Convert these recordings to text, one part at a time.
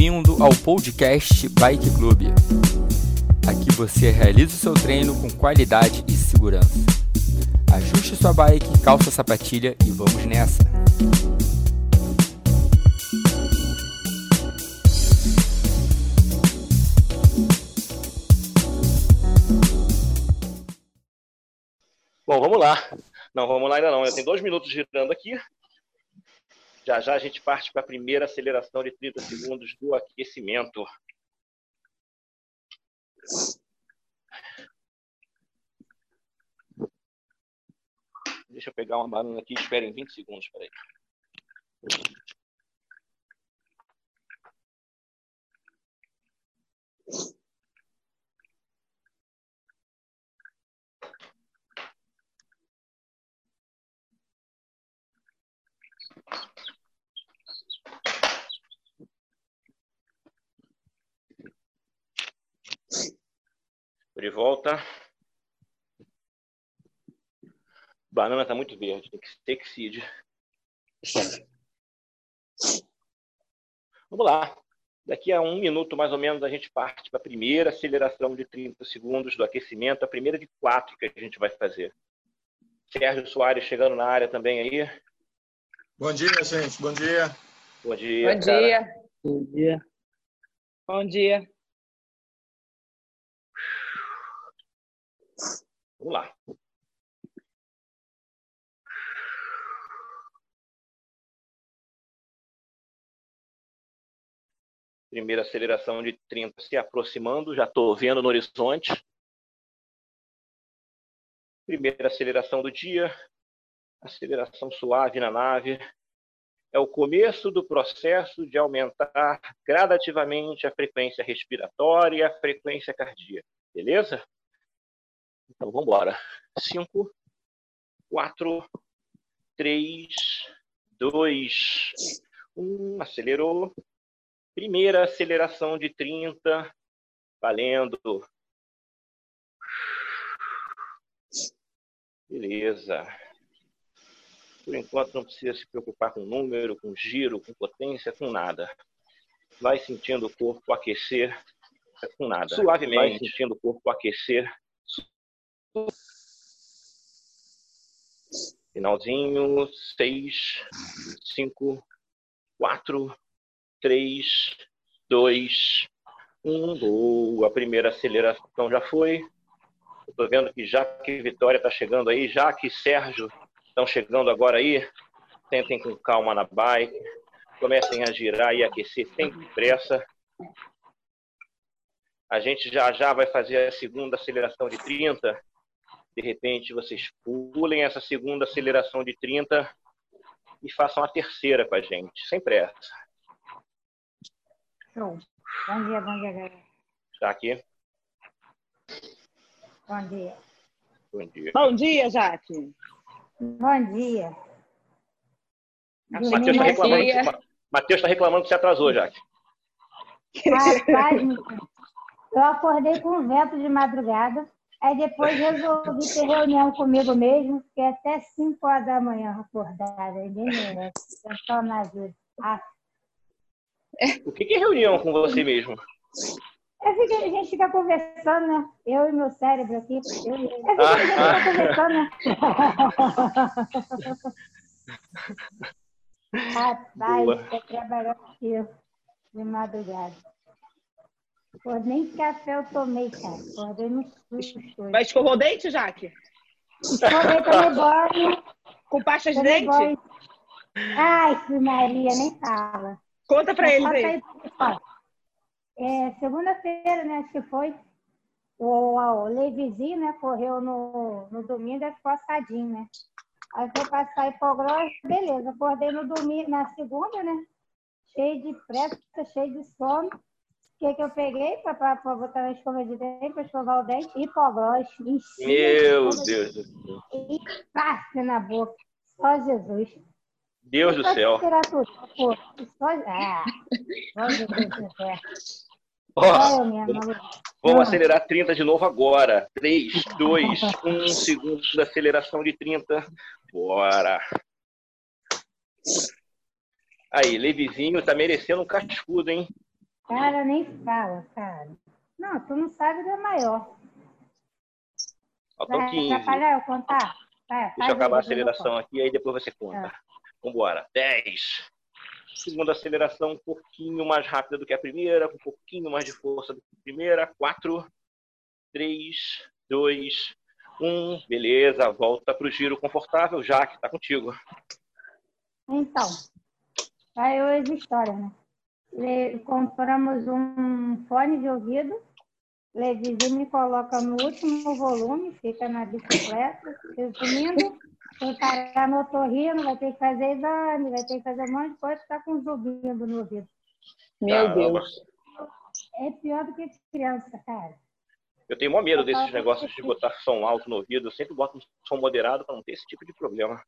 Bem-vindo ao podcast Bike Club. Aqui você realiza o seu treino com qualidade e segurança. Ajuste sua bike, calça a sapatilha e vamos nessa! Bom, vamos lá. Não, vamos lá ainda não. Eu tenho dois minutos girando aqui. Já já a gente parte para a primeira aceleração de 30 segundos do aquecimento. Deixa eu pegar uma banana aqui, esperem 20 segundos, peraí. De volta. Banana está muito verde, tem que ter que seed. Vamos lá. Daqui a um minuto, mais ou menos, a gente parte para a primeira aceleração de 30 segundos do aquecimento, a primeira de quatro que a gente vai fazer. Sérgio Soares chegando na área também aí. Bom dia, gente. Bom dia. Bom dia. Bom dia. Bom dia. Bom dia. Vamos lá. Primeira aceleração de 30 se aproximando, já estou vendo no horizonte. Primeira aceleração do dia, aceleração suave na nave. É o começo do processo de aumentar gradativamente a frequência respiratória e a frequência cardíaca. Beleza? Então vamos embora. 5, 4, 3, 2, 1. Acelerou. Primeira aceleração de 30. Valendo. Beleza. Por enquanto não precisa se preocupar com número, com giro, com potência, com nada. Vai sentindo o corpo aquecer com nada. Suavemente. Vai sentindo o corpo aquecer Finalzinho, seis, cinco, quatro, três, dois, um. Boa, a primeira aceleração já foi. Estou vendo que já que Vitória está chegando aí, já que Sérgio estão chegando agora aí, tentem com calma na bike, comecem a girar e aquecer sem pressa. A gente já já vai fazer a segunda aceleração de 30 de repente vocês pulem essa segunda aceleração de 30 e façam a terceira com a gente, sem pressa. Show. Bom dia, bom dia, galera. Está aqui? Bom dia. Bom dia. Bom dia, Jaque. Bom dia. Matheus está reclamando, Mateus tá reclamando que você atrasou, Jaque. Rapaz, eu acordei com vento de madrugada. Aí depois resolvi ter reunião comigo mesmo, fiquei até 5 horas da manhã acordada, ninguém merece, só na vida. Ah. O que é reunião com você mesmo? É fico, a gente fica conversando, né? Eu e meu cérebro aqui. Eu, eu fico, ah, a gente fica ah. conversando, né? Rapaz, eu trabalhando aqui de madrugada. Pô, nem café eu tomei, cara. Acordei no susto. Mas escovou o dente, Jaque? Escovei, tomei banho. Com pasta de dente? Banho. Ai, Maria, nem fala. Conta pra eles aí. É, Segunda-feira, né, acho que foi. O, o Levizinho, né, correu no, no domingo e ficou assadinho, né? Aí foi passar hipoglose, beleza. Acordei no domingo, na segunda, né? Cheio de pressa, cheio de sono que, que eu peguei para botar na escova de dente, para escovar o dente? Hipoglós. Meu Deus do céu. E passa na boca. Só Jesus. Deus do céu. Só... Ah, só Jesus do céu. Ó, vamos acelerar 30 de novo agora. 3, 2, 1 segundo de aceleração de 30. Bora. Aí, Levizinho tá merecendo um cascudo, hein? Cara, nem fala, cara. Não, tu não sabe do maior. Faltam Vai 15. atrapalhar eu contar? Vai, Deixa eu acabar a aceleração aqui, aí depois você conta. Tá. Vambora. 10. Segunda aceleração um pouquinho mais rápida do que a primeira, com um pouquinho mais de força do que a primeira. 4, 3, 2, 1. Beleza, volta para o giro confortável. Jaque, tá contigo. Então, aí hoje história, né? Le- compramos um fone de ouvido, Levizinho me coloca no último volume, fica na bicicleta, resumindo, vai parar no otorrino, vai ter que fazer exame, vai ter que fazer um monte de coisa, tá com zumbindo no ouvido. Meu. Deus. É pior do que criança, cara. Eu tenho maior medo desses negócios de botar som alto no ouvido. Eu sempre boto um som moderado para não ter esse tipo de problema.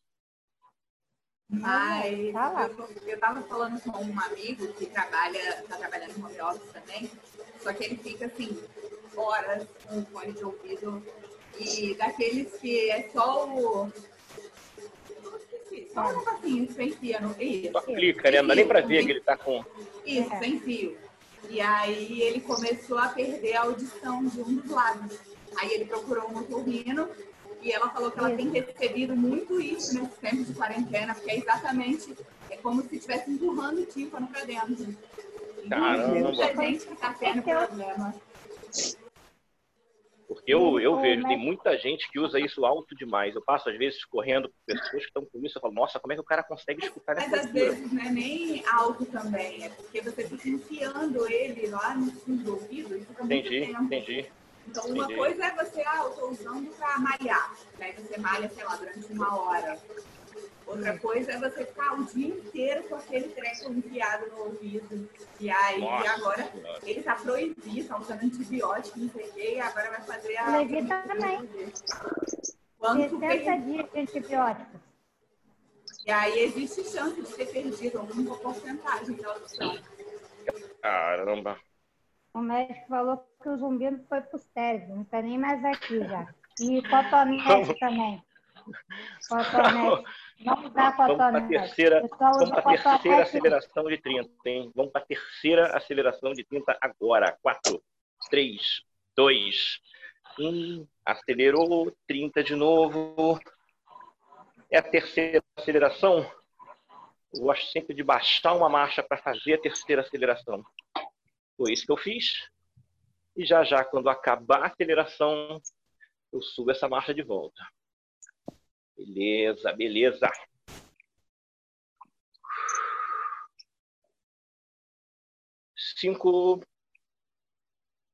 Mas Tá lá. eu, eu tava falando com um amigo que trabalha, tá trabalhando no home office também, só que ele fica assim, horas com o fone de ouvido e daqueles que é só o. Só um negocinho você enfia no. Isso, Só clica, né? Não dá nem para ver que ele tá com. isso, sem fio. E aí ele começou a perder a audição de um dos lados. Aí ele procurou um otorrino e ela falou que ela tem recebido muito isso nesses tempos de quarentena, porque é exatamente é como se estivesse empurrando o tímpano para dentro. Caramba. muita gente que está tendo problema. Porque eu, eu vejo, tem mas- muita gente que usa isso alto demais. Eu passo, às vezes, correndo por pessoas que estão com isso. Eu falo, nossa, como é que o cara consegue escutar Mas essa às altura? vezes não é nem alto também, é porque você fica enfiando ele lá no fundo do ouvido fica muito Entendi, tempo. entendi. Então, uma Entendi. coisa é você, ah, eu tô usando pra malhar. Daí você malha, sei lá, durante uma hora. Outra coisa é você ficar o dia inteiro com aquele treco enfiado no ouvido. E aí, Nossa agora, Senhora. ele tá proibido, tá usando antibiótico, não sei o quê, e agora vai fazer a... Levi também. Quanto 60 per- dias de antibióticos. E aí existe chance de ter perdido alguma porcentagem da audição. Caramba. O médico falou que o zumbido foi pro cérebro, não tá nem mais aqui já. E cotonete também. Cotonete. Vamos para a cotonete. terceira, vamos para a terceira cotonete. aceleração de 30, hein? Vamos para a terceira aceleração de 30 agora. 4, 3, 2, 1. Acelerou, 30 de novo. É a terceira aceleração. Eu gosto sempre de baixar uma marcha para fazer a terceira aceleração. Foi isso que eu fiz. E já já, quando acabar a aceleração, eu subo essa marcha de volta. Beleza, beleza. Cinco,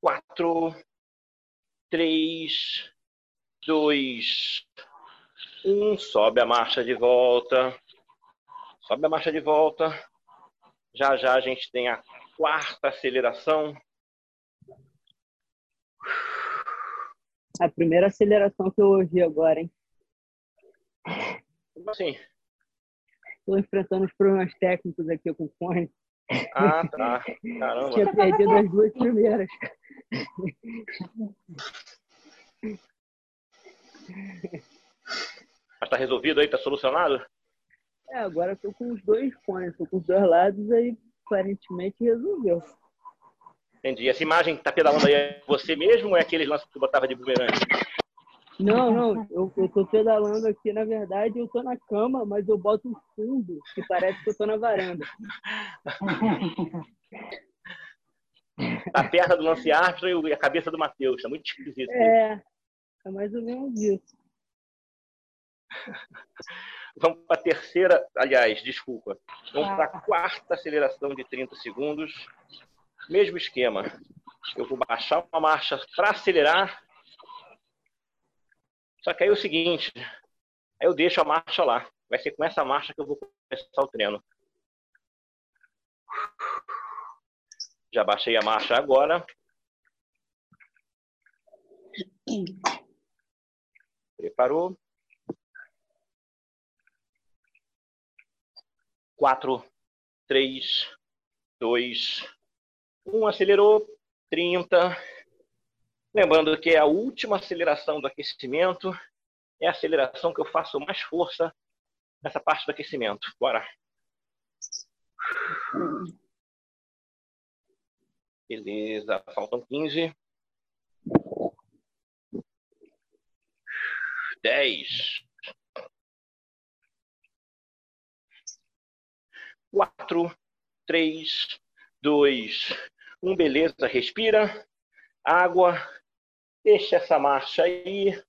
quatro, três, dois, um. Sobe a marcha de volta. Sobe a marcha de volta. Já já a gente tem a quarta aceleração. A primeira aceleração que eu ouvi agora, hein? Como assim? Estou enfrentando os problemas técnicos aqui com o fone. Ah, tá. Caramba. Tinha perdido as duas primeiras. Mas tá resolvido aí? Tá solucionado? É, agora eu tô com os dois fones, tô com os dois lados, aí aparentemente resolveu. Entendi. Essa imagem que tá pedalando aí é você mesmo ou é aqueles lances que tu botava de bumerangue? Não, não, eu, eu tô pedalando aqui, na verdade, eu tô na cama, mas eu boto um fundo que parece que eu tô na varanda. A perna do Lance Armstrong e a cabeça do Matheus. Tá muito esquisito. É, é mais ou menos isso. Vamos para a terceira, aliás, desculpa. Vamos para a quarta aceleração de 30 segundos. Mesmo esquema. Eu vou baixar uma marcha para acelerar. Só que aí é o seguinte, aí eu deixo a marcha lá. Vai ser com essa marcha que eu vou começar o treino. Já baixei a marcha agora. Preparou? Quatro, três, dois, um. Acelerou. 30. Lembrando que é a última aceleração do aquecimento. É a aceleração que eu faço mais força nessa parte do aquecimento. Bora. Beleza, faltam 15. 10. 4, 3, 2, 1. Beleza, respira. Água. Deixa essa marcha aí.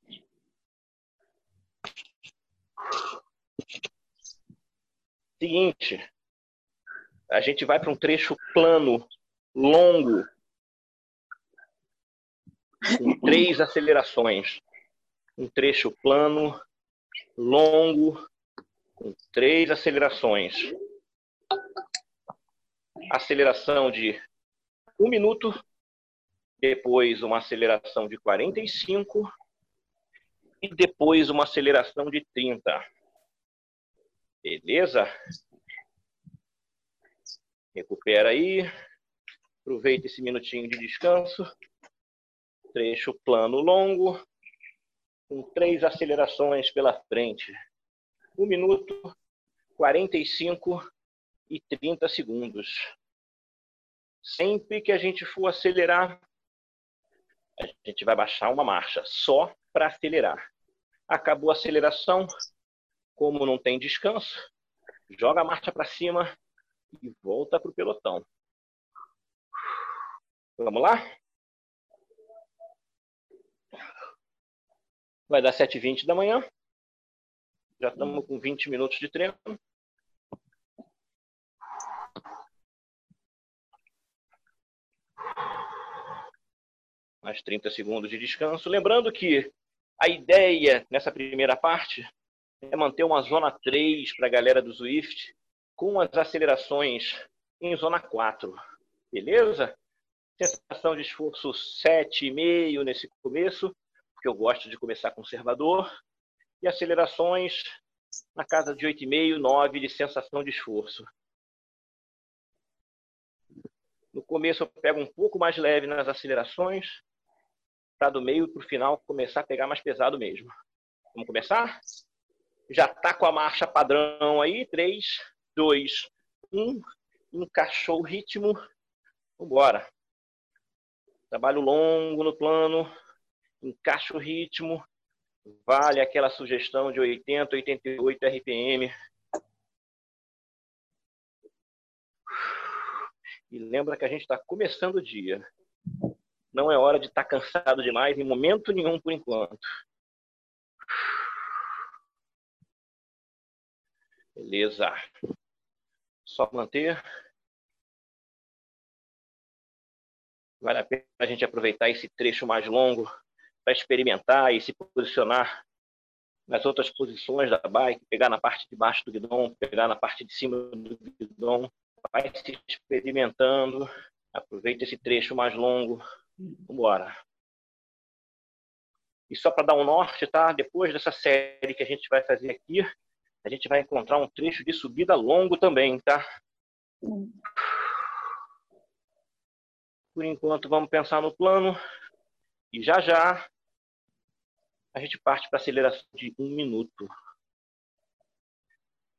Seguinte, a gente vai para um trecho plano, longo, com três acelerações. Um trecho plano, longo, com três acelerações. Aceleração de um minuto, depois uma aceleração de 45 e depois uma aceleração de 30. Beleza? Recupera aí. Aproveita esse minutinho de descanso. Trecho plano longo, com três acelerações pela frente. Um minuto, 45 e 30 segundos. Sempre que a gente for acelerar, a gente vai baixar uma marcha, só para acelerar. Acabou a aceleração, como não tem descanso, joga a marcha para cima e volta para o pelotão. Vamos lá? Vai dar 7h20 da manhã. Já estamos com 20 minutos de treino. Mais 30 segundos de descanso. Lembrando que a ideia nessa primeira parte é manter uma zona 3 para a galera do Swift com as acelerações em zona 4. Beleza? Sensação de esforço 7,5 nesse começo, porque eu gosto de começar conservador. E acelerações na casa de 8,5, 9 de sensação de esforço. No começo eu pego um pouco mais leve nas acelerações, para do meio para o final começar a pegar mais pesado mesmo. Vamos começar? Já está com a marcha padrão aí. 3, 2, 1. Encaixou o ritmo. Vambora. Trabalho longo no plano. Encaixa o ritmo. Vale aquela sugestão de 80, 88 RPM. E lembra que a gente está começando o dia. Não é hora de estar tá cansado demais em momento nenhum por enquanto. Beleza. Só manter. Vale a pena a gente aproveitar esse trecho mais longo para experimentar e se posicionar nas outras posições da bike, pegar na parte de baixo do guidão, pegar na parte de cima do guidão, vai se experimentando. Aproveita esse trecho mais longo. Vamos embora. E só para dar um norte, tá? Depois dessa série que a gente vai fazer aqui, a gente vai encontrar um trecho de subida longo também, tá? Por enquanto, vamos pensar no plano. E já já a gente parte para aceleração de um minuto.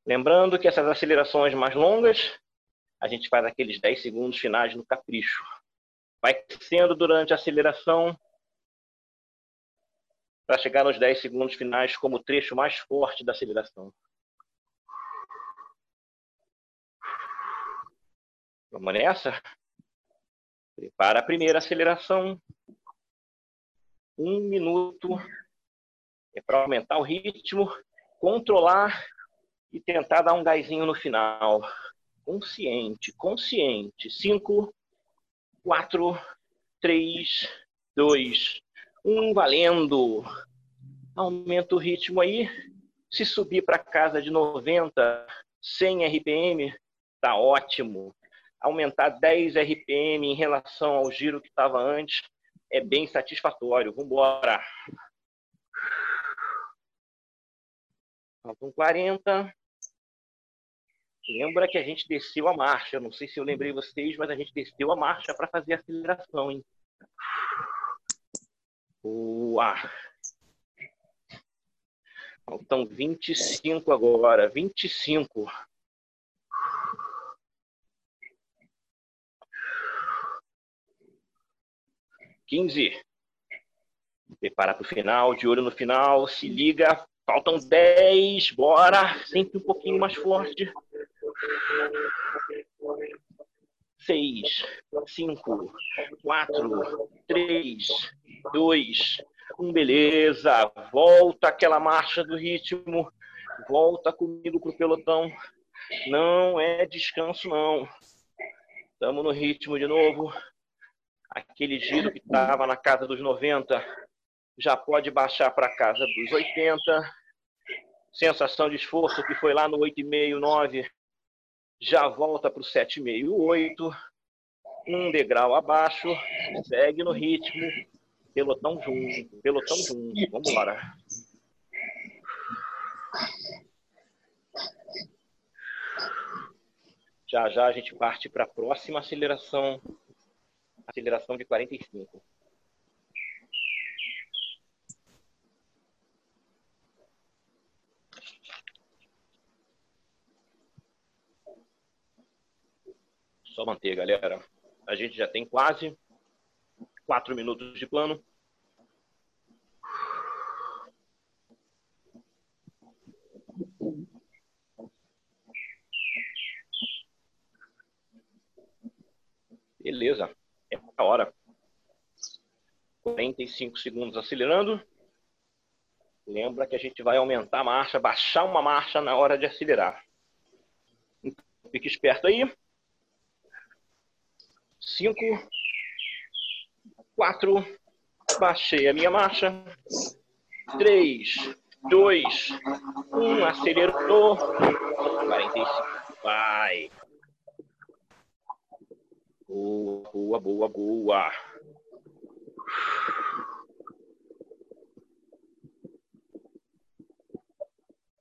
Lembrando que essas acelerações mais longas, a gente faz aqueles 10 segundos finais no capricho. Vai crescendo durante a aceleração para chegar nos 10 segundos finais como o trecho mais forte da aceleração. Vamos nessa? Prepara a primeira aceleração. Um minuto. É para aumentar o ritmo, controlar e tentar dar um gásinho no final. Consciente, consciente. Cinco, quatro, três, dois, um, valendo. Aumenta o ritmo aí. Se subir para casa de 90, 100 RPM, tá ótimo aumentar 10 RPM em relação ao giro que estava antes é bem satisfatório. Vamos embora. Faltam 40. Lembra que a gente desceu a marcha. Não sei se eu lembrei vocês, mas a gente desceu a marcha para fazer a aceleração, hein? Boa! Faltam 25 agora. 25. 15. Prepara para o final, de olho no final, se liga. Faltam 10, bora. Sempre um pouquinho mais forte. 6, 5, 4, 3, 2, 1. Beleza. Volta aquela marcha do ritmo. Volta comigo pro pelotão. Não é descanso, não. Estamos no ritmo de novo. Aquele giro que estava na casa dos 90 já pode baixar para casa dos 80. Sensação de esforço que foi lá no 8,5, 9, já volta para o 7,5, 8. Um degrau abaixo, segue no ritmo. Pelotão junto, pelotão junto. Vamos embora. Já já a gente parte para a próxima aceleração, aceleração de 45. Só manter, galera. A gente já tem quase quatro minutos de plano. Beleza, é a hora. 45 segundos acelerando. Lembra que a gente vai aumentar a marcha, baixar uma marcha na hora de acelerar. Então, fique esperto aí. 5, 4, baixei a minha marcha. 3, 2, 1, acelerou. 45, vai. Boa, boa, boa, boa.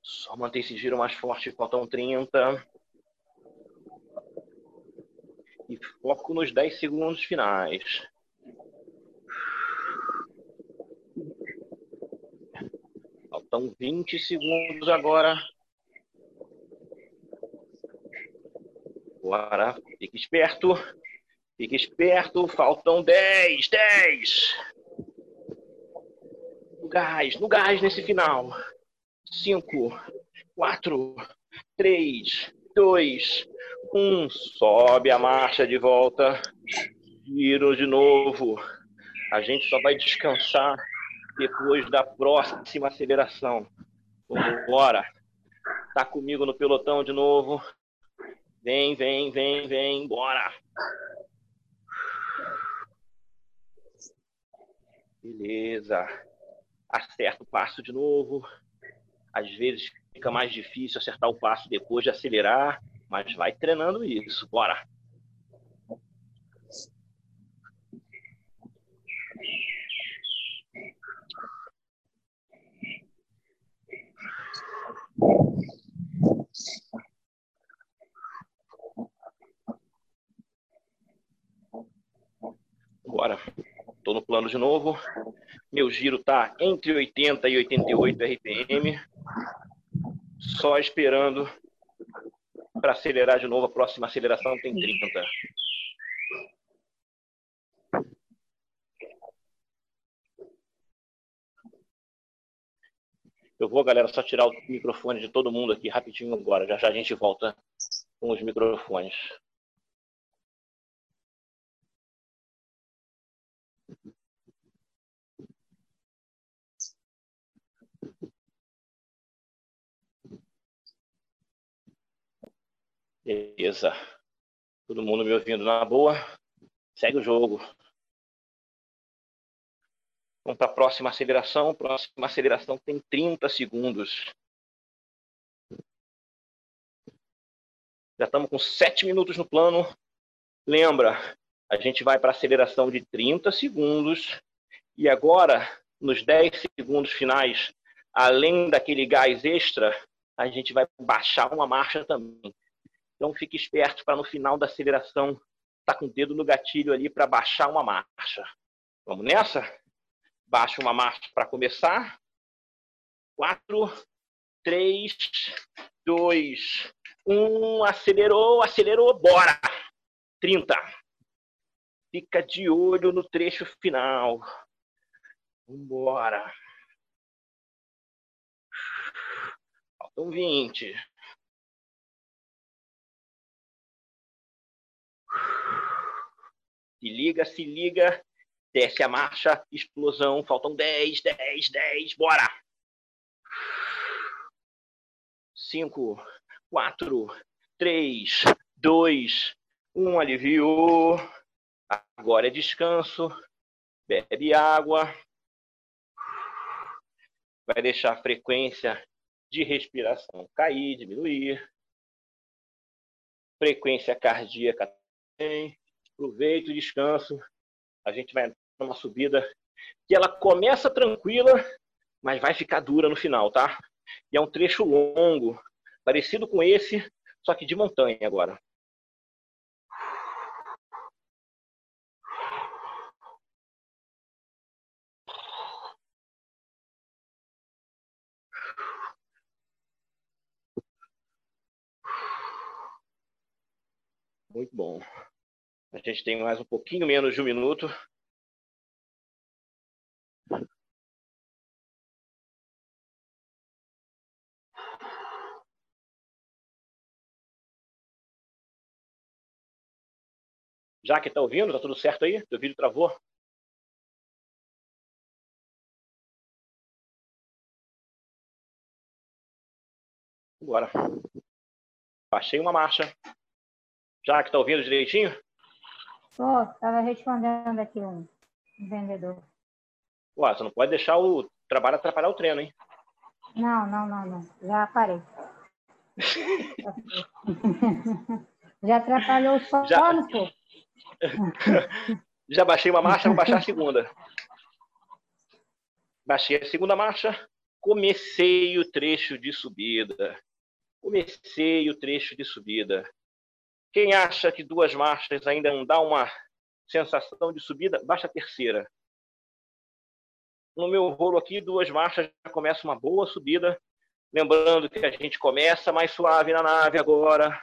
Só manter esse giro mais forte, faltam 30. E foco nos 10 segundos finais. Faltam 20 segundos agora. Bora, fique esperto. Fique esperto, faltam 10, 10. No gás, no gás nesse final. 5, 4, 3, 2, 1. Sobe a marcha de volta. Giro de novo. A gente só vai descansar depois da próxima aceleração. Bora. Tá comigo no pelotão de novo. Vem, vem, vem, vem, bora. Beleza. Acerta o passo de novo. Às vezes fica mais difícil acertar o passo depois de acelerar, mas vai treinando isso. Bora. Bora. Estou no plano de novo. Meu giro está entre 80 e 88 RPM. Só esperando para acelerar de novo. A próxima aceleração tem 30. Eu vou, galera, só tirar o microfone de todo mundo aqui rapidinho agora. Já já a gente volta com os microfones. Beleza. Todo mundo me ouvindo na boa? Segue o jogo. Vamos para a próxima aceleração. Próxima aceleração tem 30 segundos. Já estamos com 7 minutos no plano. Lembra, a gente vai para a aceleração de 30 segundos. E agora, nos 10 segundos finais, além daquele gás extra, a gente vai baixar uma marcha também. Então fique esperto para no final da aceleração estar tá com o dedo no gatilho ali para baixar uma marcha. Vamos nessa? Baixa uma marcha para começar. Quatro, três, dois, um. Acelerou, acelerou, bora. 30. Fica de olho no trecho final. Vambora. Faltam 20. Se liga, se liga. Desce a marcha, explosão. Faltam 10, 10, 10. Bora! 5, 4, 3, 2, 1. Aliviou. Agora é descanso. Bebe água. Vai deixar a frequência de respiração cair, diminuir. Frequência cardíaca também. Aproveita o descanso. A gente vai numa subida que ela começa tranquila, mas vai ficar dura no final, tá? E é um trecho longo, parecido com esse, só que de montanha agora. Muito bom. A gente tem mais um pouquinho menos de um minuto. Já que está ouvindo, tá tudo certo aí? O vídeo travou? Bora. Baixei uma marcha. Já que está ouvindo direitinho? Estava respondendo aqui um, um vendedor. Ué, você não pode deixar o trabalho atrapalhar o treino, hein? Não, não, não, não. Já parei. Já atrapalhou o sono, Já. pô. Já baixei uma marcha, vou baixar a segunda. Baixei a segunda marcha, comecei o trecho de subida. Comecei o trecho de subida. Quem acha que duas marchas ainda não dá uma sensação de subida, baixa a terceira. No meu rolo aqui, duas marchas já começa uma boa subida. Lembrando que a gente começa mais suave na nave agora,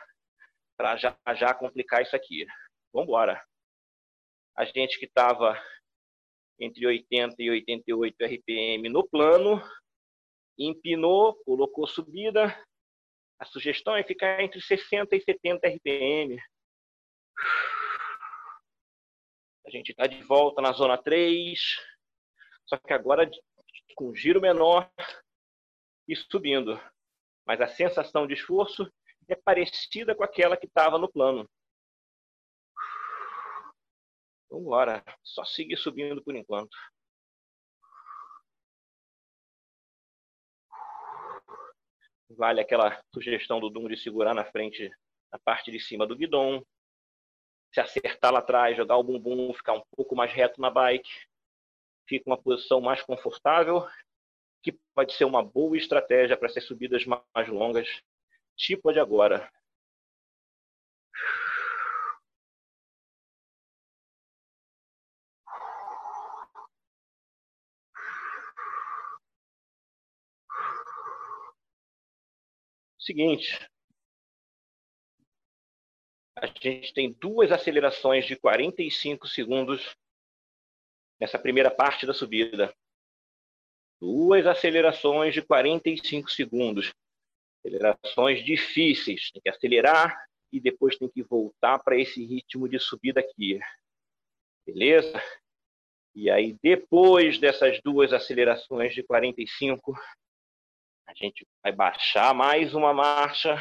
para já, já complicar isso aqui. Vamos embora. A gente que estava entre 80 e 88 RPM no plano, empinou, colocou subida. A sugestão é ficar entre 60 e 70 RPM. A gente está de volta na zona 3, só que agora com giro menor e subindo. Mas a sensação de esforço é parecida com aquela que estava no plano. Vamos embora. Só seguir subindo por enquanto. Vale aquela sugestão do Dum de segurar na frente, na parte de cima do guidão. Se acertar lá atrás, jogar o bumbum, ficar um pouco mais reto na bike. Fica uma posição mais confortável, que pode ser uma boa estratégia para essas subidas mais longas, tipo a de agora. Seguinte, a gente tem duas acelerações de 45 segundos nessa primeira parte da subida. Duas acelerações de 45 segundos. Acelerações difíceis. Tem que acelerar e depois tem que voltar para esse ritmo de subida aqui. Beleza? E aí, depois dessas duas acelerações de 45, a gente vai baixar mais uma marcha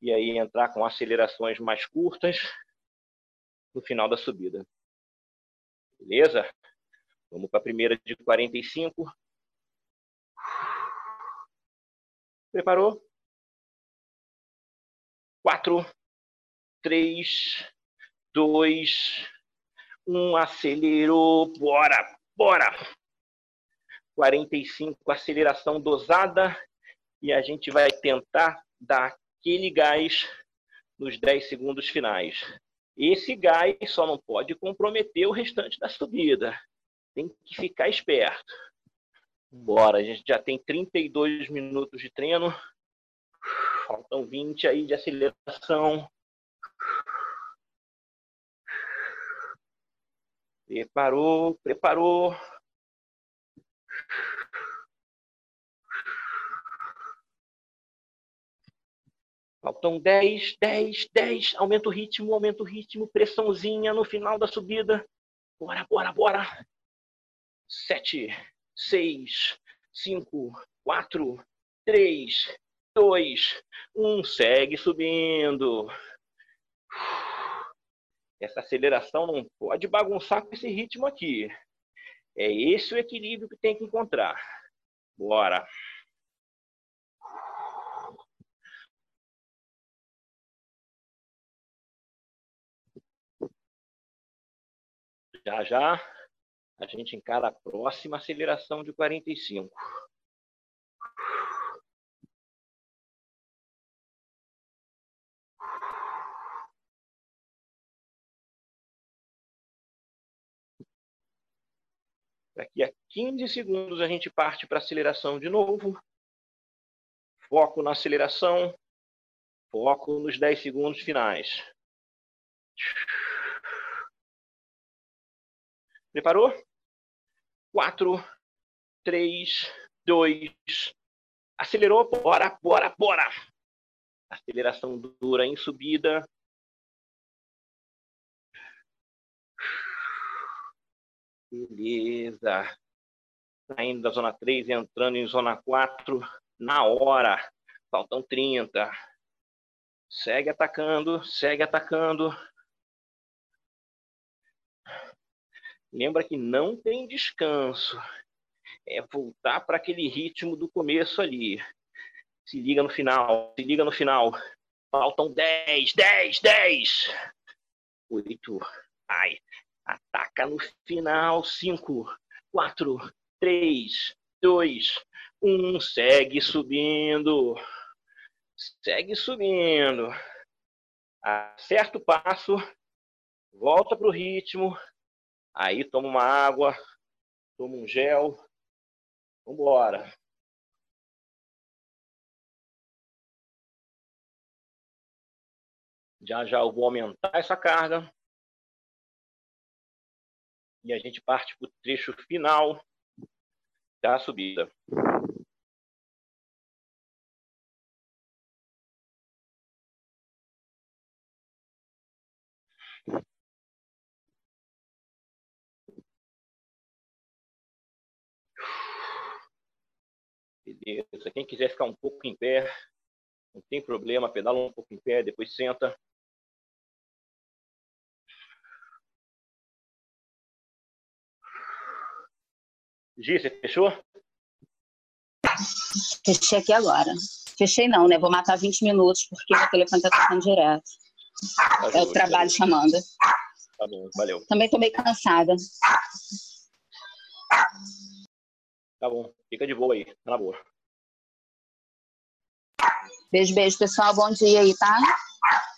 e aí entrar com acelerações mais curtas no final da subida. Beleza? Vamos para a primeira de 45. Preparou? 4, 3, 2, 1. Acelerou. Bora, bora! 45, aceleração dosada. E a gente vai tentar dar aquele gás nos 10 segundos finais. Esse gás só não pode comprometer o restante da subida. Tem que ficar esperto. Bora, a gente já tem 32 minutos de treino. Faltam 20 aí de aceleração. Preparou, preparou. Faltam 10, 10, 10. Aumenta o ritmo, aumenta o ritmo. Pressãozinha no final da subida. Bora, bora, bora. 7, 6, 5, 4, 3, 2, 1. Segue subindo. Essa aceleração não pode bagunçar com esse ritmo aqui. É esse o equilíbrio que tem que encontrar. Bora. Já já a gente encara a próxima aceleração de 45. Daqui a 15 segundos a gente parte para aceleração de novo. Foco na aceleração. Foco nos 10 segundos finais. Preparou? 4, 3, 2. Acelerou. Bora, bora, bora. Aceleração dura em subida. Beleza. Saindo da zona 3, entrando em zona 4 na hora. Faltam 30. Segue atacando, segue atacando. Lembra que não tem descanso. É voltar para aquele ritmo do começo ali. Se liga no final, se liga no final. Faltam 10, 10, 10. 8. Ai, Ataca no final. 5, 4, 3, 2, 1. Segue subindo. Segue subindo. Acerta o passo. Volta para o ritmo. Aí toma uma água. Toma um gel. Vambora. Já já eu vou aumentar essa carga e a gente parte para o trecho final da subida. Beleza. Quem quiser ficar um pouco em pé, não tem problema, pedala um pouco em pé, depois senta. Gi, você fechou? Fechei aqui agora. Fechei não, né? Vou matar 20 minutos porque o telefone tá tocando direto. Tá é o trabalho tá chamando. Tá bom, valeu. Também tô meio cansada. Tá bom, fica de boa aí, tá na boa. Beijo, beijo, pessoal. Bom dia aí, tá?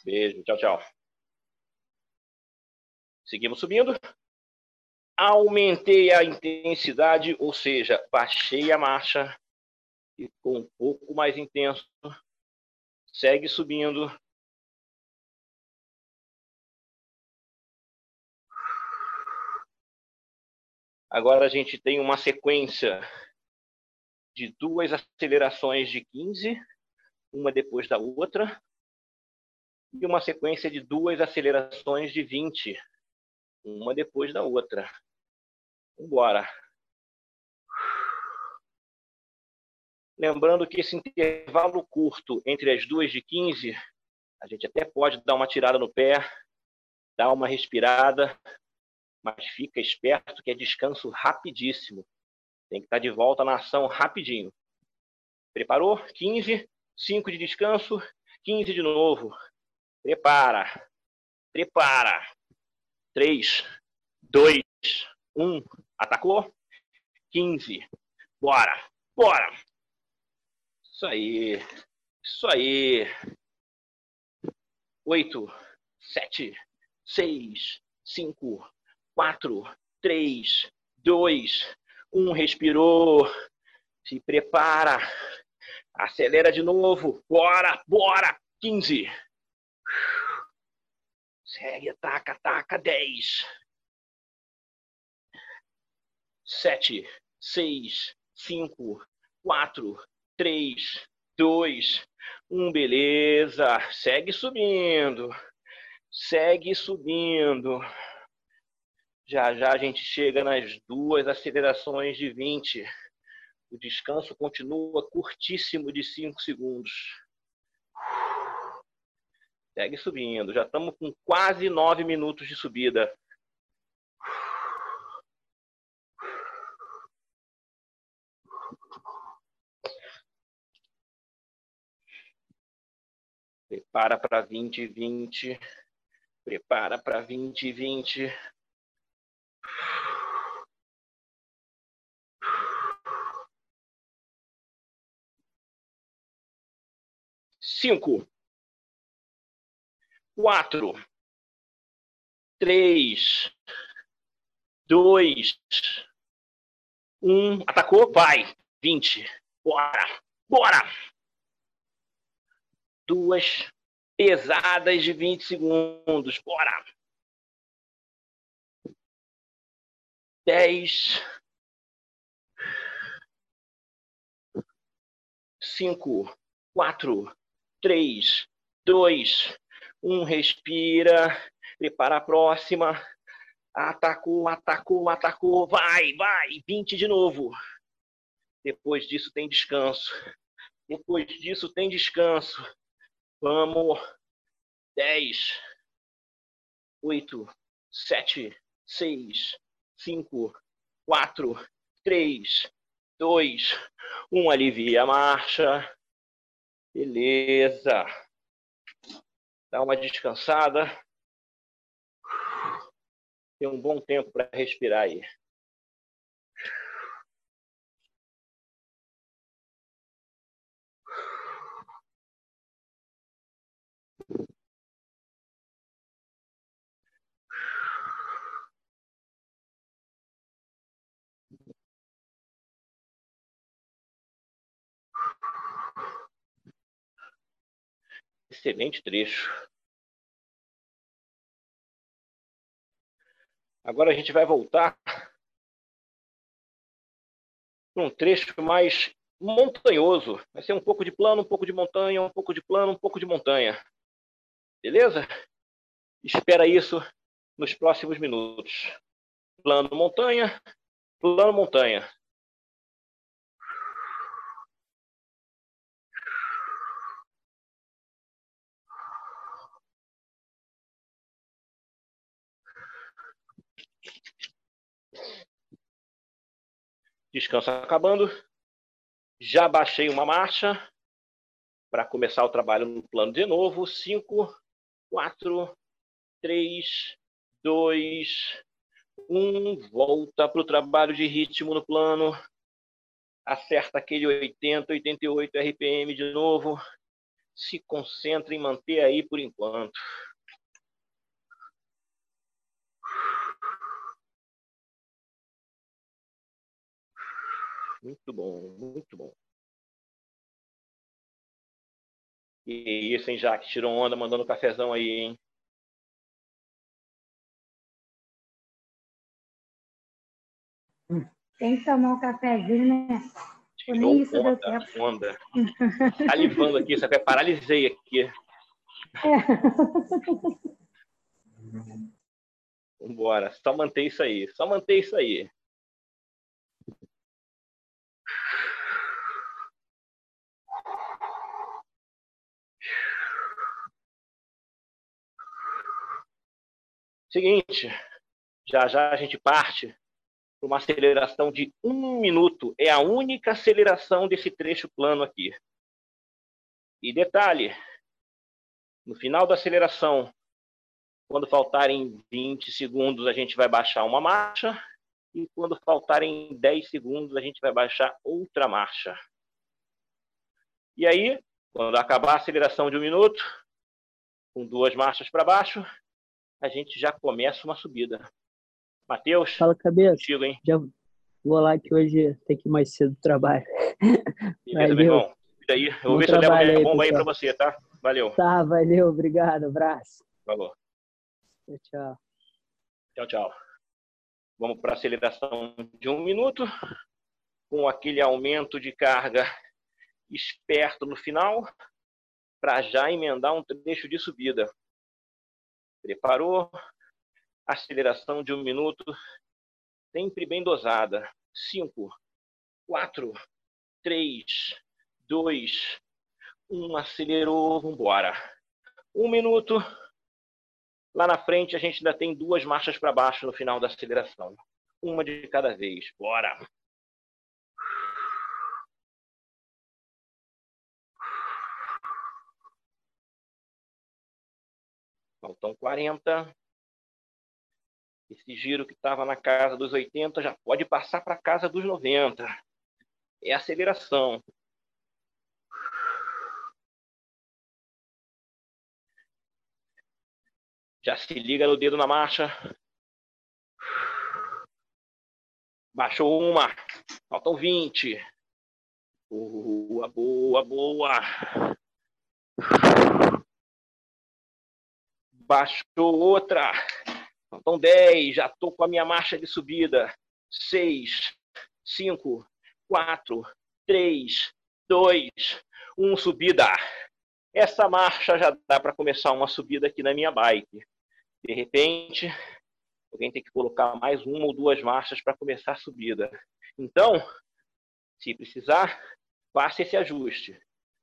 Beijo, tchau, tchau. Seguimos subindo aumentei a intensidade, ou seja, baixei a marcha, ficou um pouco mais intenso, segue subindo. Agora a gente tem uma sequência de duas acelerações de 15, uma depois da outra, e uma sequência de duas acelerações de 20, uma depois da outra. Vambora. Lembrando que esse intervalo curto entre as duas de 15, a gente até pode dar uma tirada no pé, dar uma respirada, mas fica esperto que é descanso rapidíssimo. Tem que estar de volta na ação rapidinho. Preparou? 15, 5 de descanso, 15 de novo. Prepara. Prepara. 3, 2, 1. Atacou? 15. Bora. Bora. Isso aí. Isso aí. 8, 7, 6, 5, 4, 3, 2, 1. Respirou. Se prepara. Acelera de novo. Bora, bora. 15. Segue, ataca, ataca. 10. sete, seis, cinco, quatro, três, dois, um. Beleza. Segue subindo. Segue subindo. Já já a gente chega nas duas acelerações de 20. O descanso continua curtíssimo de 5 segundos. Segue subindo. Já estamos com quase 9 minutos de subida. Prepara para 2020. Prepara para 2020. Cinco, quatro, três, dois, um. Atacou, vai. Vinte. Bora, bora duas pesadas de 20 segundos. Bora! 10, 5, 4, 3, 2, 1. Respira. Prepara a próxima. Atacou, atacou, atacou. Vai, vai. 20 de novo. Depois disso tem descanso. Depois disso tem descanso. Vamos. 10, 8, 7, 6, 5, 4, 3, 2, 1. Alivia a marcha. Beleza. Dá uma descansada. Tem um bom tempo para respirar aí. Excelente trecho. Agora a gente vai voltar para um trecho mais montanhoso. Vai ser um pouco de plano, um pouco de montanha, um pouco de plano, um pouco de montanha. Beleza? Espera isso nos próximos minutos. Plano montanha, plano montanha. Descanso acabando. Já baixei uma marcha para começar o trabalho no plano de novo. 5, 4, 3, 2, 1. Volta para o trabalho de ritmo no plano. Acerta aquele 80, 88 RPM de novo. Se concentra em manter aí por enquanto. Muito bom, muito bom. E isso, hein, Jaque? Tirou onda, mandando um cafezão aí, hein? Tem que tomar um cafezinho, né? Nem isso onda, deu onda. Salivando aqui, só que paralisei aqui. É. Vambora, só manter isso aí, só manter isso aí. Seguinte, já já a gente parte para uma aceleração de um minuto. É a única aceleração desse trecho plano aqui. E detalhe, no final da aceleração, quando faltarem 20 segundos, a gente vai baixar uma marcha. E quando faltarem 10 segundos, a gente vai baixar outra marcha. E aí, quando acabar a aceleração de um minuto, com duas marchas para baixo, a gente já começa uma subida. Matheus, Fala, cabeça. contigo, hein? Já vou lá que hoje tem que ir mais cedo do trabalho. Beleza, meu irmão. E aí, eu vou ver se eu levo a bomba aí para você, tá? Valeu. Tá, valeu, obrigado, abraço. Falou. Tchau, tchau. Tchau, tchau. Vamos para a aceleração de um minuto, com aquele aumento de carga esperto no final, para já emendar um trecho de subida. Preparou? Aceleração de um minuto, sempre bem dosada. Cinco, quatro, três, dois, um. Acelerou, vamos embora. Um minuto. Lá na frente a gente ainda tem duas marchas para baixo no final da aceleração. Uma de cada vez. Bora! Faltam 40. Esse giro que estava na casa dos 80 já pode passar para a casa dos 90. É aceleração. Já se liga no dedo na marcha. Baixou uma. Faltam 20. Boa, boa, boa. Baixou outra. Faltam 10. Já estou com a minha marcha de subida. 6, 5, 4, 3, 2, 1. Subida. Essa marcha já dá para começar uma subida aqui na minha bike. De repente, alguém tem que colocar mais uma ou duas marchas para começar a subida. Então, se precisar, faça esse ajuste.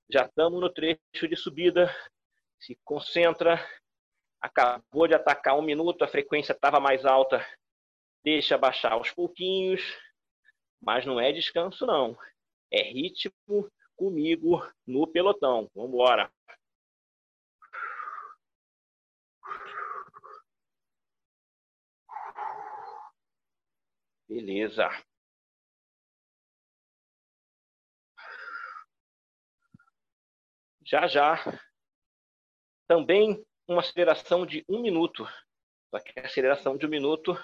Já estamos no trecho de subida, se concentra. Acabou de atacar um minuto, a frequência estava mais alta, deixa baixar aos pouquinhos, mas não é descanso, não. É ritmo comigo no pelotão. Vamos embora. Beleza. Já já. Também uma aceleração de um minuto. Só que a aceleração de um minuto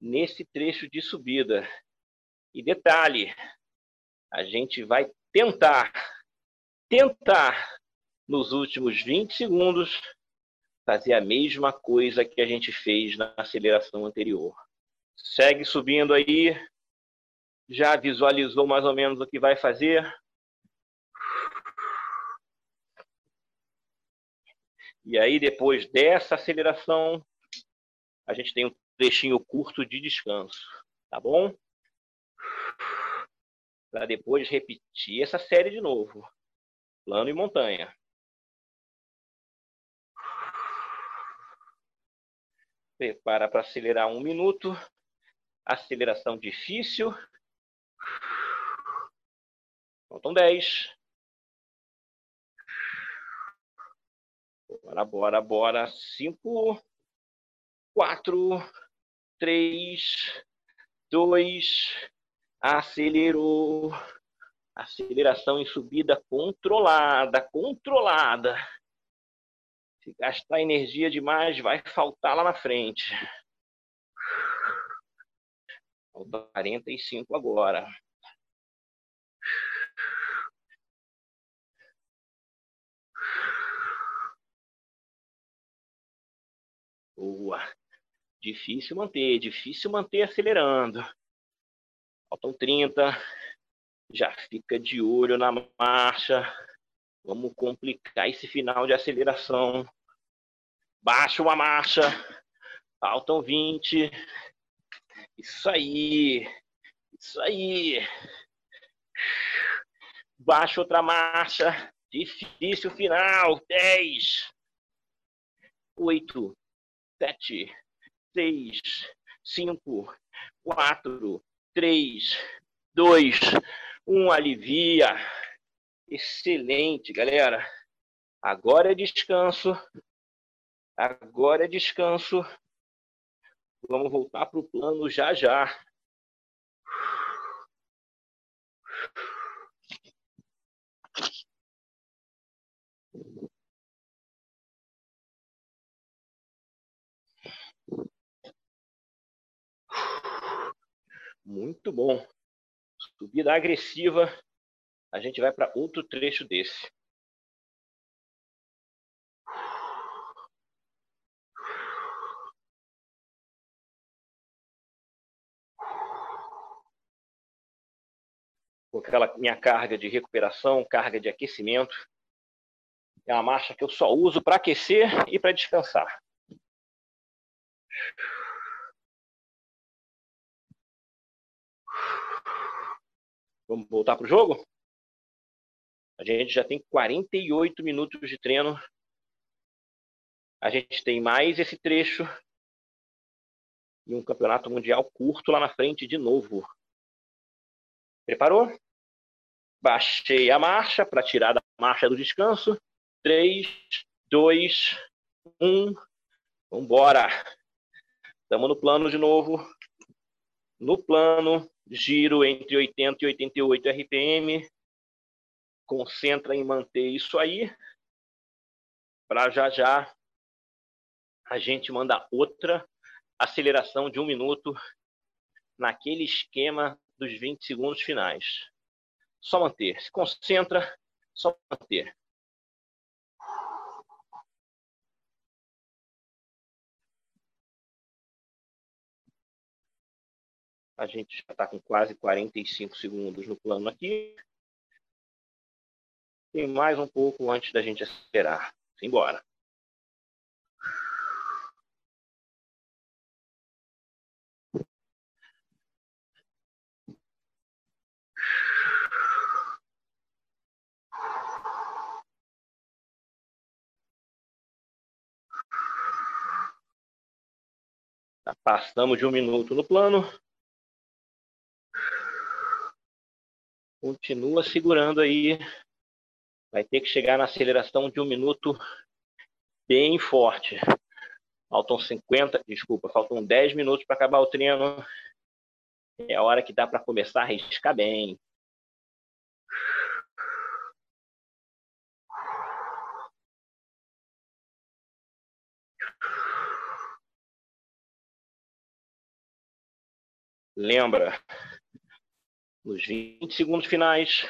nesse trecho de subida. E detalhe, a gente vai tentar, tentar, nos últimos 20 segundos, fazer a mesma coisa que a gente fez na aceleração anterior. Segue subindo aí. Já visualizou mais ou menos o que vai fazer? E aí, depois dessa aceleração, a gente tem um trechinho curto de descanso, tá bom? Para depois repetir essa série de novo. Plano e montanha. Prepara para acelerar um minuto aceleração difícil. Faltam 10. Bora, bora, bora. 5, 4, 3, 2, acelerou. Aceleração em subida controlada, controlada. Se gastar energia demais, vai faltar lá na frente. Faltam 45 agora. Boa. Difícil manter, difícil manter acelerando. Faltam 30. Já fica de olho na marcha. Vamos complicar esse final de aceleração. Baixa uma marcha. Faltam 20. Isso aí. Isso aí. Baixa outra marcha. Difícil final. 10. 8. 7. 6. 5. 4. 3. 2. 1. Alivia. Excelente, galera. Agora é descanso. Agora é descanso. Vamos voltar para o plano já já. Muito bom. Subida agressiva. A gente vai para outro trecho desse. Com aquela minha carga de recuperação, carga de aquecimento. É uma marcha que eu só uso para aquecer e para descansar. Vamos voltar para o jogo? A gente já tem 48 minutos de treino. A gente tem mais esse trecho e um campeonato mundial curto lá na frente de novo. Preparou? Baixei a marcha para tirar da marcha do descanso. 3, 2, 1. Vamos embora. Estamos no plano de novo. No plano, giro entre 80 e 88 RPM. Concentra em manter isso aí. Para já já a gente mandar outra aceleração de um minuto naquele esquema dos 20 segundos finais. Só manter. Se concentra, só manter. A gente já está com quase 45 segundos no plano aqui. Tem mais um pouco antes da gente acelerar. Simbora. Passamos de um minuto no plano. Continua segurando aí. Vai ter que chegar na aceleração de um minuto bem forte. Faltam 50, desculpa, faltam 10 minutos para acabar o treino. É a hora que dá para começar a arriscar bem. Lembra, nos 20 segundos finais,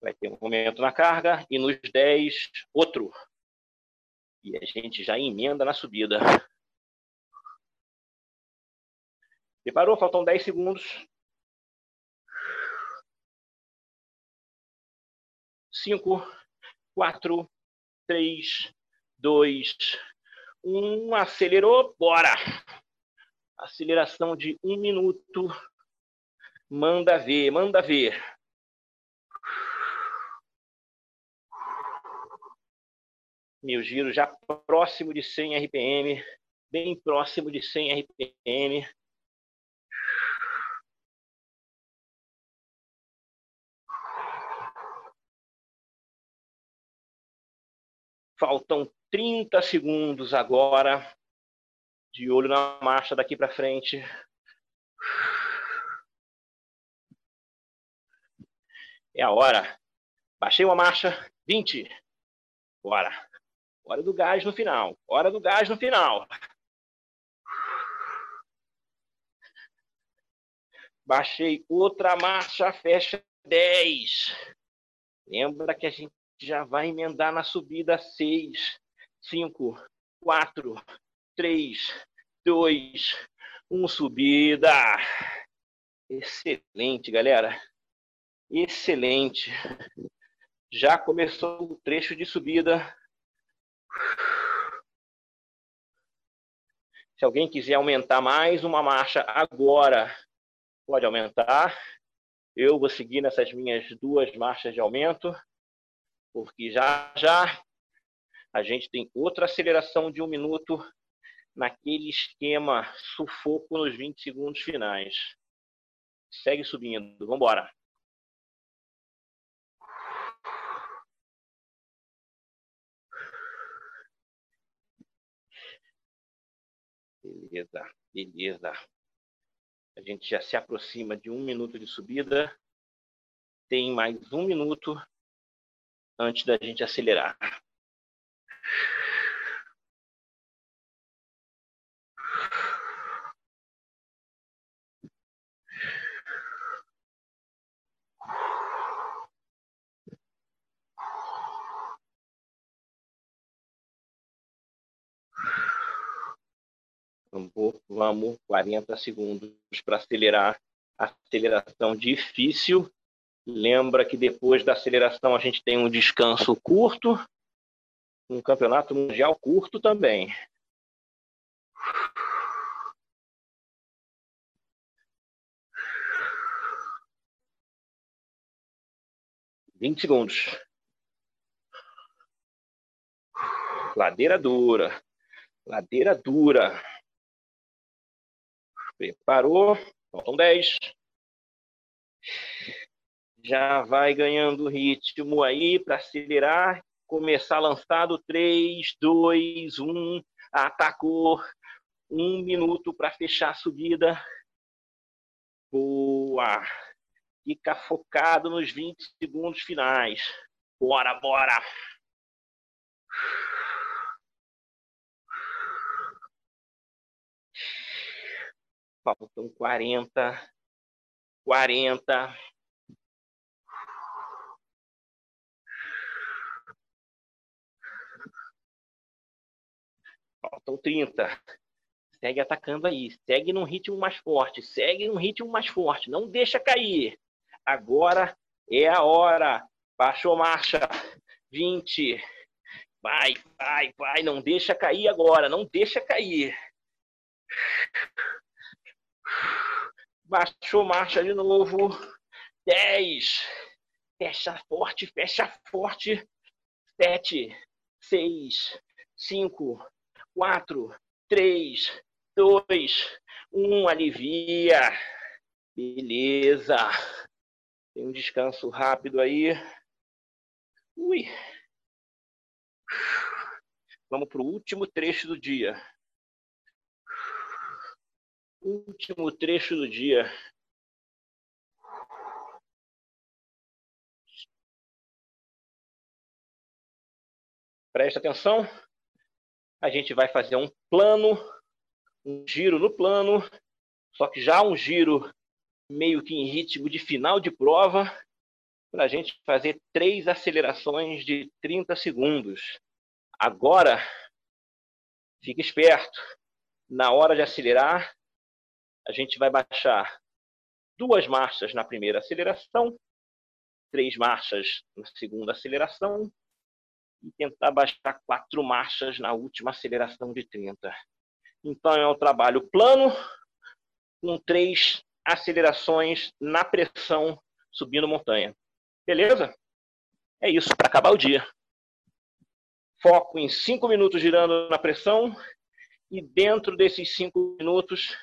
vai ter um momento na carga e nos 10, outro. E a gente já emenda na subida. Preparou? Faltam 10 segundos. Cinco, quatro, três, dois, um. Acelerou, bora! Aceleração de um minuto. Manda ver, manda ver. Meu giro já próximo de 100 RPM, bem próximo de 100 RPM. Faltam 30 segundos agora de olho na marcha daqui para frente. É a hora. Baixei uma marcha, 20. Bora. Hora do gás no final. Hora do gás no final. Baixei outra marcha, fecha 10. Lembra que a gente já vai emendar na subida 6, 5, 4, 3, 2, 1, subida. Excelente, galera. Excelente. Já começou o trecho de subida. Se alguém quiser aumentar mais uma marcha agora, pode aumentar. Eu vou seguir nessas minhas duas marchas de aumento, porque já já a gente tem outra aceleração de um minuto naquele esquema sufoco nos 20 segundos finais. Segue subindo, vamos embora. Beleza, beleza. A gente já se aproxima de um minuto de subida. Tem mais um minuto antes da gente acelerar. Vamos, 40 segundos para acelerar. Aceleração difícil Lembra que depois da aceleração a gente tem um descanso curto, um campeonato mundial curto também. Vinte segundos. Ladeira dura. Ladeira dura. Preparou. Faltam 10. Já vai ganhando ritmo aí para acelerar. Começar lançado. 3, 2, 1. Atacou. Um minuto para fechar a subida. Boa. Fica focado nos 20 segundos finais. Bora, bora. Faltam 40, 40. Faltam 30. Segue atacando aí. Segue num ritmo mais forte. Segue num ritmo mais forte. Não deixa cair. Agora é a hora. Baixou marcha. 20. Vai, vai, vai. Não deixa cair agora. Não deixa cair. Baixou marcha de novo. 10. Fecha forte, fecha forte. 7, 6, 5, 4, 3, 2, 1. Alivia. Beleza. Tem um descanso rápido aí. Ui. Vamos para o último trecho do dia. Último trecho do dia. Presta atenção. A gente vai fazer um plano, um giro no plano, só que já um giro meio que em ritmo de final de prova, para a gente fazer três acelerações de 30 segundos. Agora, fique esperto. Na hora de acelerar, a gente vai baixar duas marchas na primeira aceleração, três marchas na segunda aceleração e tentar baixar quatro marchas na última aceleração de 30. Então é um trabalho plano com três acelerações na pressão subindo montanha. Beleza? É isso para acabar o dia. Foco em cinco minutos girando na pressão e dentro desses cinco minutos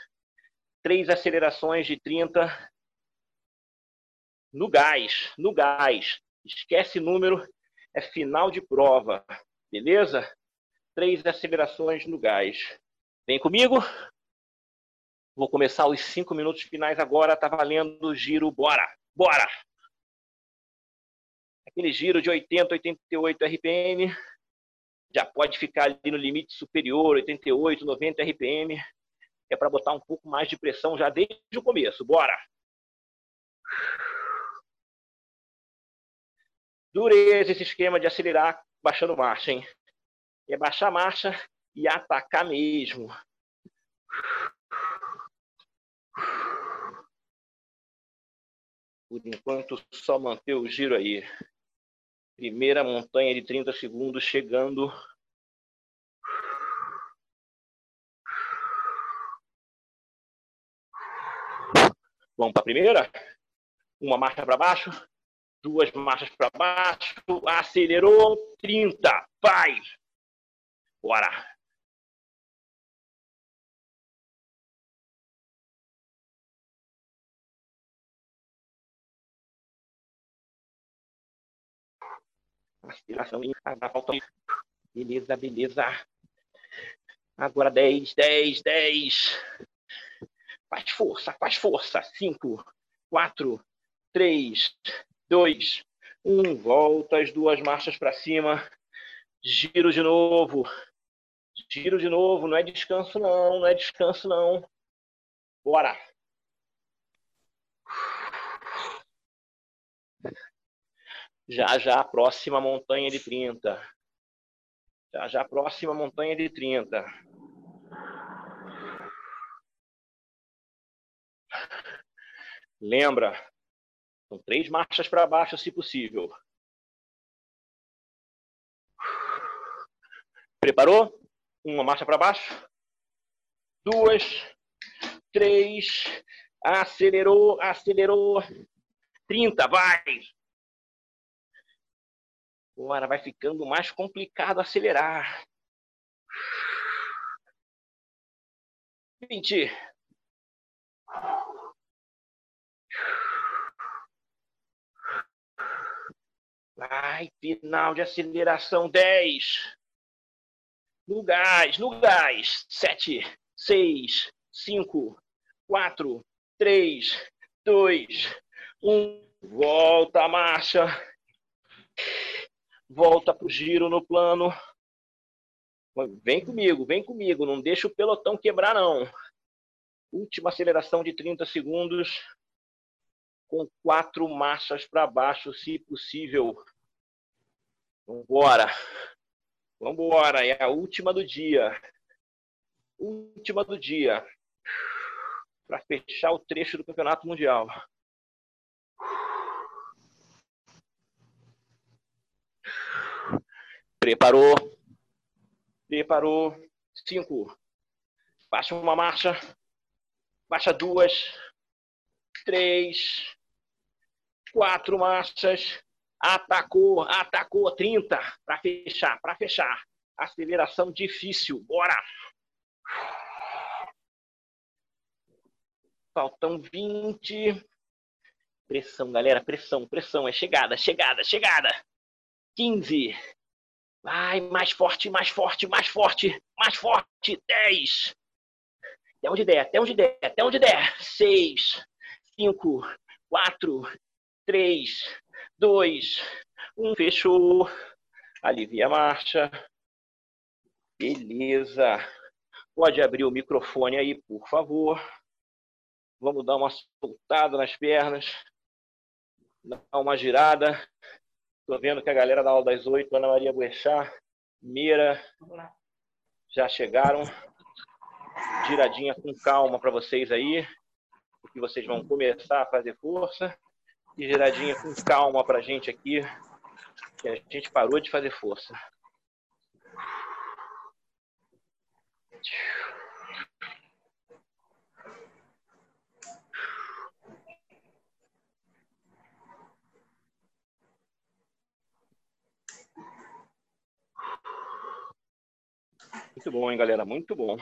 três acelerações de 30 no gás, no gás. Esquece número, é final de prova, beleza? Três acelerações no gás. Vem comigo? Vou começar os cinco minutos finais agora, tá valendo o giro, bora, bora! Aquele giro de 80, 88 RPM, já pode ficar ali no limite superior, 88, 90 RPM é para botar um pouco mais de pressão já desde o começo. Bora! Dureza esse esquema de acelerar baixando marcha, hein? É baixar a marcha e atacar mesmo. Por enquanto, só manter o giro aí. Primeira montanha de 30 segundos chegando Vamos para a primeira. Uma marcha para baixo, duas marchas para baixo, acelerou, 30, vai! Bora! Aspiração, falta. Beleza, beleza. Agora 10, 10, 10. Faz força, faz força. Cinco, quatro, três, dois, um. Volta as duas marchas para cima. Giro de novo. Giro de novo. Não é descanso, não. Não é descanso, não. Bora. Já, já, próxima montanha de 30. Já, já, próxima montanha de 30. Lembra, São três marchas para baixo, se possível. Preparou? Uma marcha para baixo. Duas. Três. Acelerou, acelerou. 30, vai. Agora vai ficando mais complicado acelerar. 20. Vai, final de aceleração 10. No gás, no gás. 7, 6, 5, 4, 3, 2, 1. Volta a marcha. Volta para o giro no plano. Vem comigo, vem comigo. Não deixa o pelotão quebrar, não. Última aceleração de 30 segundos. Com quatro marchas para baixo, se possível. Vambora. Vambora. É a última do dia. Última do dia. Para fechar o trecho do Campeonato Mundial. Preparou. Preparou. Cinco. Baixa uma marcha. Baixa duas. Três. Quatro marchas. Atacou, atacou 30 para fechar, para fechar. Aceleração difícil. Bora. Faltam 20. Pressão, galera, pressão, pressão. É chegada, chegada, chegada. 15. Vai, mais forte, mais forte, mais forte, mais forte. 10. Até onde der, até onde der, até onde der. 6, 5, 4, 3, 2, 1. Fechou. Alivia a marcha. Beleza. Pode abrir o microfone aí, por favor. Vamos dar uma soltada nas pernas. Dar uma girada. Estou vendo que a galera da aula das oito, Ana Maria Boechat, Mira, já chegaram. Giradinha com calma para vocês aí, porque vocês vão começar a fazer força. E giradinha com calma para a gente aqui, que a gente parou de fazer força. Muito bom, hein, galera? Muito bom.